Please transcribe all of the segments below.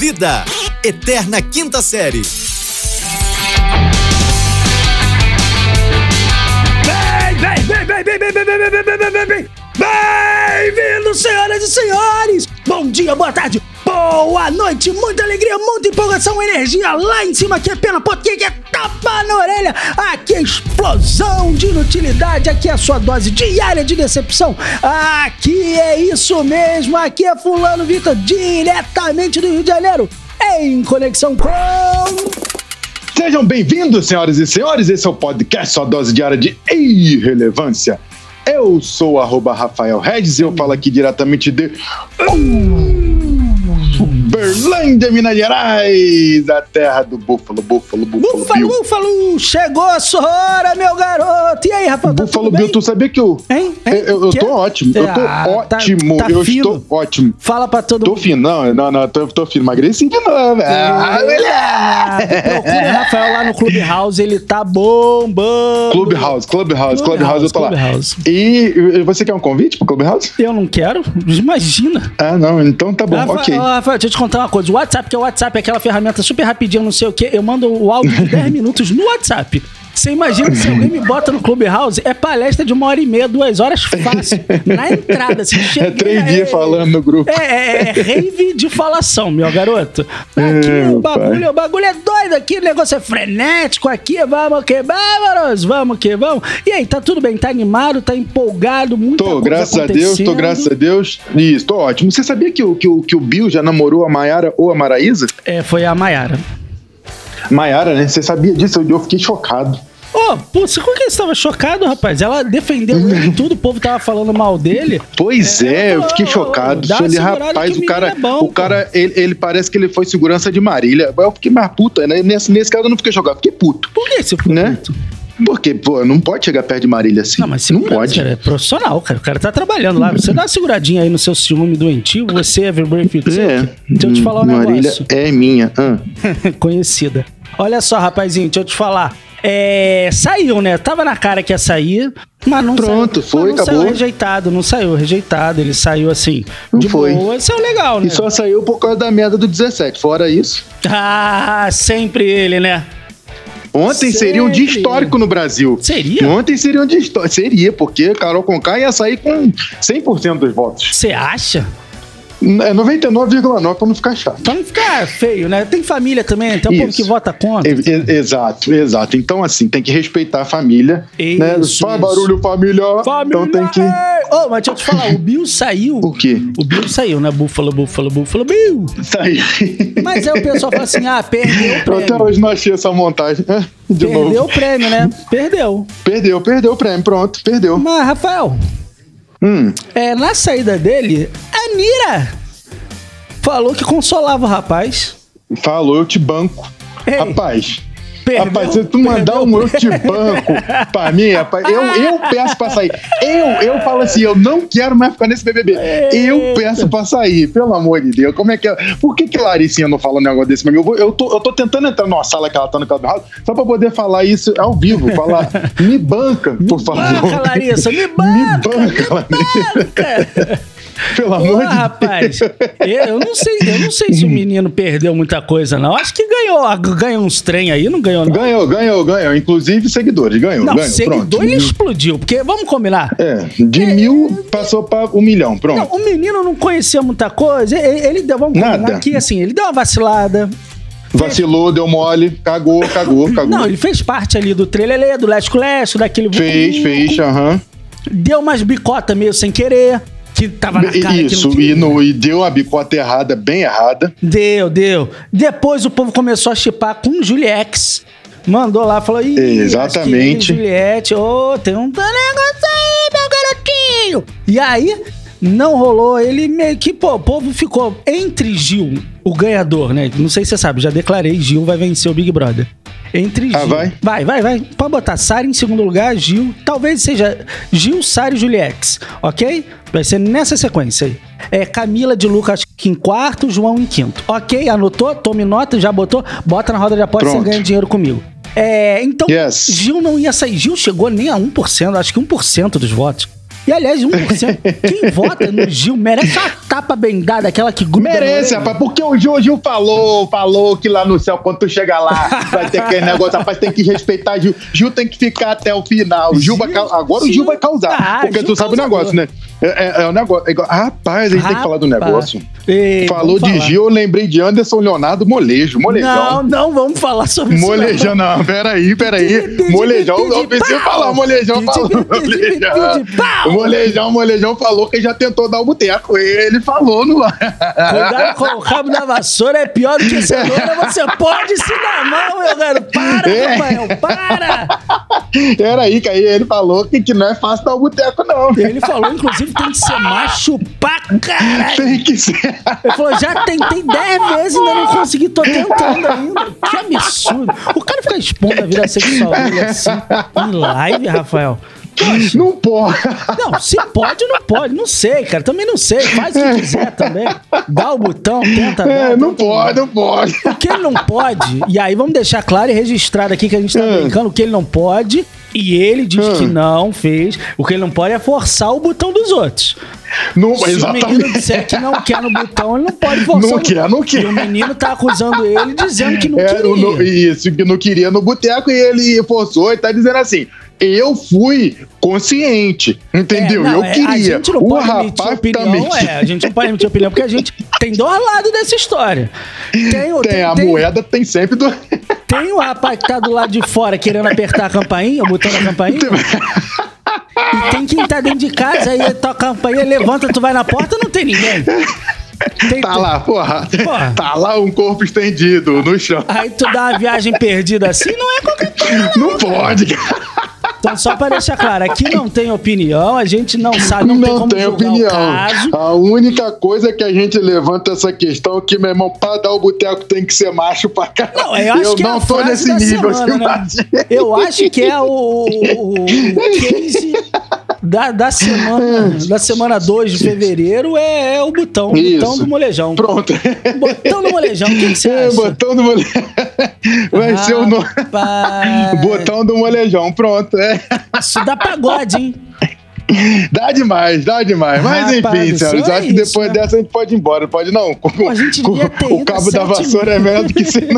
Vida, Eterna Quinta Série. Bem, bem, bem, bem, bem, bem, bem, bem, bem, bem, bem, bem, bem. Bem-vindos, senhoras e senhores! Bom dia, boa tarde, boa noite, muita alegria, muita empolgação, energia lá em cima, aqui é pena, aqui é tapa na orelha, aqui é explosão de inutilidade, aqui é a sua dose diária de decepção, aqui é isso mesmo, aqui é Fulano Vitor, diretamente do Rio de Janeiro, em conexão com. Sejam bem-vindos, senhoras e senhores. Esse é o podcast Sua Dose Diária de Irrelevância. Eu sou o arroba Rafael Regis e eu falo aqui diretamente de Uberlândia, Minas Gerais, a terra do búfalo, búfalo, búfalo, Búfalo, Bill. búfalo, chegou a sua hora, meu garoto. E aí, Rafael, tá Búfalo Bill, tu sabia que eu... Hein? Hein? Eu, eu tô ótimo, eu tô Ah, tá- ótimo, tá eu fino. estou ótimo. Fala pra todo Tô mundo. fino, não, não, não, tô, tô fino, emagreci de novo. Ah, Ah, Procura o Rafael lá no Clubhouse, ele tá bombando. Clubhouse, Clubhouse, Clubhouse, eu tô lá. Clubhouse. E e você quer um convite pro Clubhouse? Eu não quero, imagina. Ah, não, então tá bom, Rafael, ok. ó, Rafael, deixa eu te contar uma coisa. O WhatsApp, que é o WhatsApp, é aquela ferramenta super rapidinha, não sei o quê. Eu mando o áudio de 10 minutos no WhatsApp. Você imagina se alguém me bota no Clubhouse, é palestra de uma hora e meia, duas horas fácil. Na entrada, assim, chega. É três dias falando no grupo. É, é, é rave de falação, meu garoto. Aqui É, o bagulho, pai. o bagulho é doido aqui, o negócio é frenético aqui, vamos que vamos, vamos que vamos. E aí, tá tudo bem? Tá animado, tá empolgado, muita Tô, graças a Deus, tô, graças a Deus. Isso, tô ótimo. Você sabia que o, que o, que o Bill já namorou a Maiara ou a Maraísa? É, foi a Maiara. Maiara, né? Você sabia disso? Eu, fiquei chocado. Ô, pô, você como que você tava chocado, rapaz? Ela defendeu ele tudo, o povo tava falando mal dele. Pois é, eu fiquei chocado. Falei, segurada rapaz, o cara, é bom, o cara ele, ele parece que ele foi segurança de Marília. Eu fiquei mais puta, né? Nesse, nesse caso eu não fiquei chocado, fiquei puto. Por que você ficou Né? puto? Porque, pô, não pode chegar perto de Marília assim. Não, mas não pode. cara, é profissional, cara. O cara tá trabalhando lá. Você dá uma seguradinha aí no seu ciúme doentio, você é Vibrating É. Deixa eu te falar um Marília negócio. é minha. Ah. Conhecida. Olha só, rapazinho, deixa eu te falar. É, saiu, né? Tava na cara que ia sair, mas não Pronto, saiu. foi, não acabou. saiu rejeitado, não saiu rejeitado. Ele saiu assim, Não de foi. boa. Saiu legal, né? E só saiu por causa da merda do 17. Fora isso. Ah, sempre ele, né? Ontem seria um dia histórico no Brasil. Seria? Ontem seria um dia histórico. Seria, porque Carol Conká ia sair com 100% dos votos. Você acha? É 99,9 pra não ficar chato. Pra não ficar feio, né? Tem família também, tem um povo Isso. que vota contra. Exato, exato. Então, assim, tem que respeitar a família. né? Isso, Faz isso. barulho, família. Então tem que. Ô, mas deixa eu te falar, o Bill saiu. O quê? O Bill saiu, né? Búfalo, búfalo, búfalo, Bill. Sair. Mas aí o pessoal fala assim: ah, perdeu o Eu até hoje não achei essa montagem. É, De Perdeu novo. o prêmio, né? Perdeu. Perdeu, perdeu o prêmio. Pronto, perdeu. Mas, Rafael, Hum. é, na saída dele, a Nira falou que consolava o rapaz. Falou, eu te banco. Ei, Rapaz. Rapaz, se tu mandar perdeu. um eu te banco pra mim, rapaz, eu, eu peço pra sair. Eu, eu falo assim, eu não quero mais ficar nesse BBB. Eu peço pra sair, pelo amor de Deus. Como é que é? Por que que Laricinha não fala um negócio desse? Mas eu, vou, eu, tô, eu tô tentando entrar numa sala que ela tá no Clubhouse só pra poder falar isso ao vivo. Falar, me banca, por favor. Banca, Larissa, me Me banca! banca, Larissa. Pelo Pô, amor de rapaz, Deus. eu não sei, eu não sei se o menino perdeu muita coisa, não. Acho que ganhou, ganhou uns trem aí, não ganhou, não. Ganhou, ganhou, ganhou. Inclusive seguidores, ganhou, Não, ganhou. seguidor Pronto. ele explodiu, porque vamos combinar. É, de mil passou pra um milhão, pronto. Não, o menino não conhecia muita coisa, ele, ele deu, vamos combinar Nada. que assim, ele deu uma vacilada. Vacilou, deu mole, cagou, cagou, cagou. Não, ele fez parte ali do trelelê, do Leste Leste, daquele... Fez, fez, aham. Deu umas bicotas meio sem querer, que tava na cara Isso, e, no, e deu a bicota errada, bem errada. Deu, deu. Depois o povo começou a chipar com Juliex. Mandou lá, falou, Ih, Exatamente. Juliette, ô, tem um negócio aí, meu garotinho. E aí, não rolou, ele meio que, pô, o povo ficou entre Gil, o ganhador, né? Não sei se você sabe, já declarei, Gil vai vencer o Big Brother. Entre Gil. Ah, vai? Vai, vai, vai. Pode botar Sara em segundo lugar, Gil. Talvez seja Gil, Sara e Juliex, ok? Vai ser nessa sequência aí. É Camila de Lucas em quarto, João em quinto. Ok? Anotou? Tome nota, já botou? Bota na roda de aposta e você ganha dinheiro comigo. É, então, Yes. Gil não ia sair. Gil chegou nem a 1%, acho que 1% dos votos. E aliás, 1%. Quem vota no Gil merece uma tapa bem dada, aquela que gruda. Merece, rapaz, porque o Gil, o Gil falou, falou que lá no céu, quando tu chegar lá, vai ter aquele negócio, rapaz, tem que respeitar Gil. Gil tem que ficar até o final. Gil, vai Agora Gil, o Gil vai causar. Ah, porque Gil tu sabe o negócio, né? É, é, é um negócio. É igual, rapaz, a gente rapaz. tem que falar do negócio. Ei, Falou de falar. Gil, eu lembrei de Anderson Leonardo Molejo. Molejão. Não, não vamos falar sobre isso. Molejão, não, peraí, peraí. Molejão, eu preciso falar, Molejão falou. Molejão, molejão, molejão falou que já tentou dar o boteco. Ele falou no ar. Cuidado com o rabo da vassoura é pior do que cenoura. Você pode se dar mão, meu garoto. Para, é. Rafael, para. Peraí, que aí ele falou que, que não é fácil dar o boteco, não. Ele falou, inclusive, tem que ser macho pra caralho. Tem que ser. Ele falou, já tentei dez vezes e ainda não consegui, tô tentando ainda. Que absurdo. O cara fica expondo a vida sexual dele assim, em live, Rafael. Poxa. Não pode. Não, se pode não pode, não sei, cara. Também não sei. Faz o que quiser também. Dá o botão, tenta. É, não pode, não pode. O que ele não pode, e aí vamos deixar claro e registrado aqui que a gente tá é. brincando, o que ele não pode e ele diz que hum. não fez. O que ele não pode é forçar o botão dos outros. Não, Se exatamente. o menino disser que não quer no botão, ele não pode forçar. Não quer, não quer. E o menino tá acusando ele dizendo que não é, queria. No, isso, que não queria no boteco e ele forçou e tá dizendo assim: eu fui consciente, entendeu? É, não, eu é, queria. A gente não o pode rapaz opinião, também. É, a gente não pode emitir opinião porque a gente tem dois lados dessa história. Tem, tem, tem a tem, moeda, tem sempre do. Tem o rapaz que tá do lado de fora querendo apertar a campainha, o botão da campainha. E tem quem tá dentro de casa, aí toca a campainha, levanta, tu vai na porta, não tem ninguém. Tem tá lá, porra, porra, Tá lá um corpo estendido no chão. Aí tu dá uma viagem perdida assim, não é qualquer coisa. Não, não pode, Então, só para deixar claro, aqui não tem opinião, a gente não sabe, não, não tem como tem opinião. A única coisa que a gente levanta essa questão é que, meu irmão, para dar o boteco tem que ser macho pra caralho. Não, eu acho eu que é não é tô nesse nível. Semana, né? Eu acho que é o, o, o case da, da semana da semana 2 de fevereiro é, é o botão, o botão do molejão. Pronto. Botão do molejão, o que, que você é, acha? Botão do molejão. Vai ser o nome. Botão do molejão, pronto. É. Isso dá pagode, hein? Dá demais, dá demais. Mas enfim, senhores, acho que depois né? dessa a gente pode ir embora, pode não? Pô, a gente ter o cabo da vassoura é melhor do que você.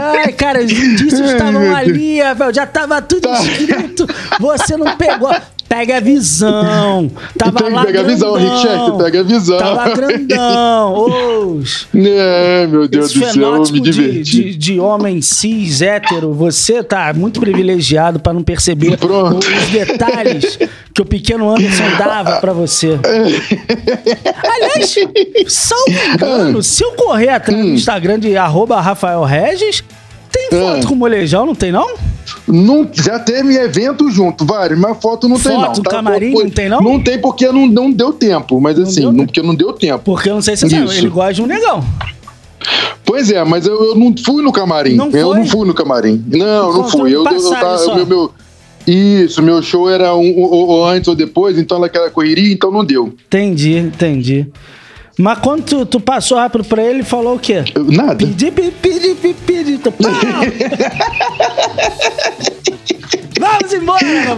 Ai, cara, os indícios estavam ali, velho. Já tava tudo tá. escrito. Você não pegou. Pega a visão. Tava tem que lá pegar a visão, Rick Check, pega a visão. Tava grandão. Os, é, meu Deus do céu, eu me diverti. De, de, de, homem cis, hétero, você tá muito privilegiado para não perceber Pronto. os detalhes que o pequeno Anderson dava para você. Aliás, salvo engano, se eu correr atrás hum. Instagram de arroba Rafael Regis, tem foto com molejão, não tem não? Não, já teve evento junto, vários, mas foto não foto, tem não. Foto, tá? camarim não tem não? Não tem porque não, não deu tempo, mas não assim, não, porque não deu tempo. Porque eu não sei se você sabe, ele gosta de um negão. Pois é, mas eu, eu não fui no camarim. Não eu não fui no camarim. Não, não fui. Eu, eu, eu, meu, meu, isso, meu show era um, ou, antes ou depois, então naquela correria, então não deu. Entendi, entendi. Mas quando tu, tu passou rápido pra ele, falou o quê? Nada. Pedi, pedi, pedi, pedi, pedi. Vamos embora, meu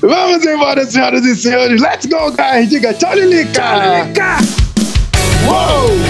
Vamos embora, senhoras e senhores. Let's go, guys. Diga tchau, Lilica. Tchau, Lilica. Uou!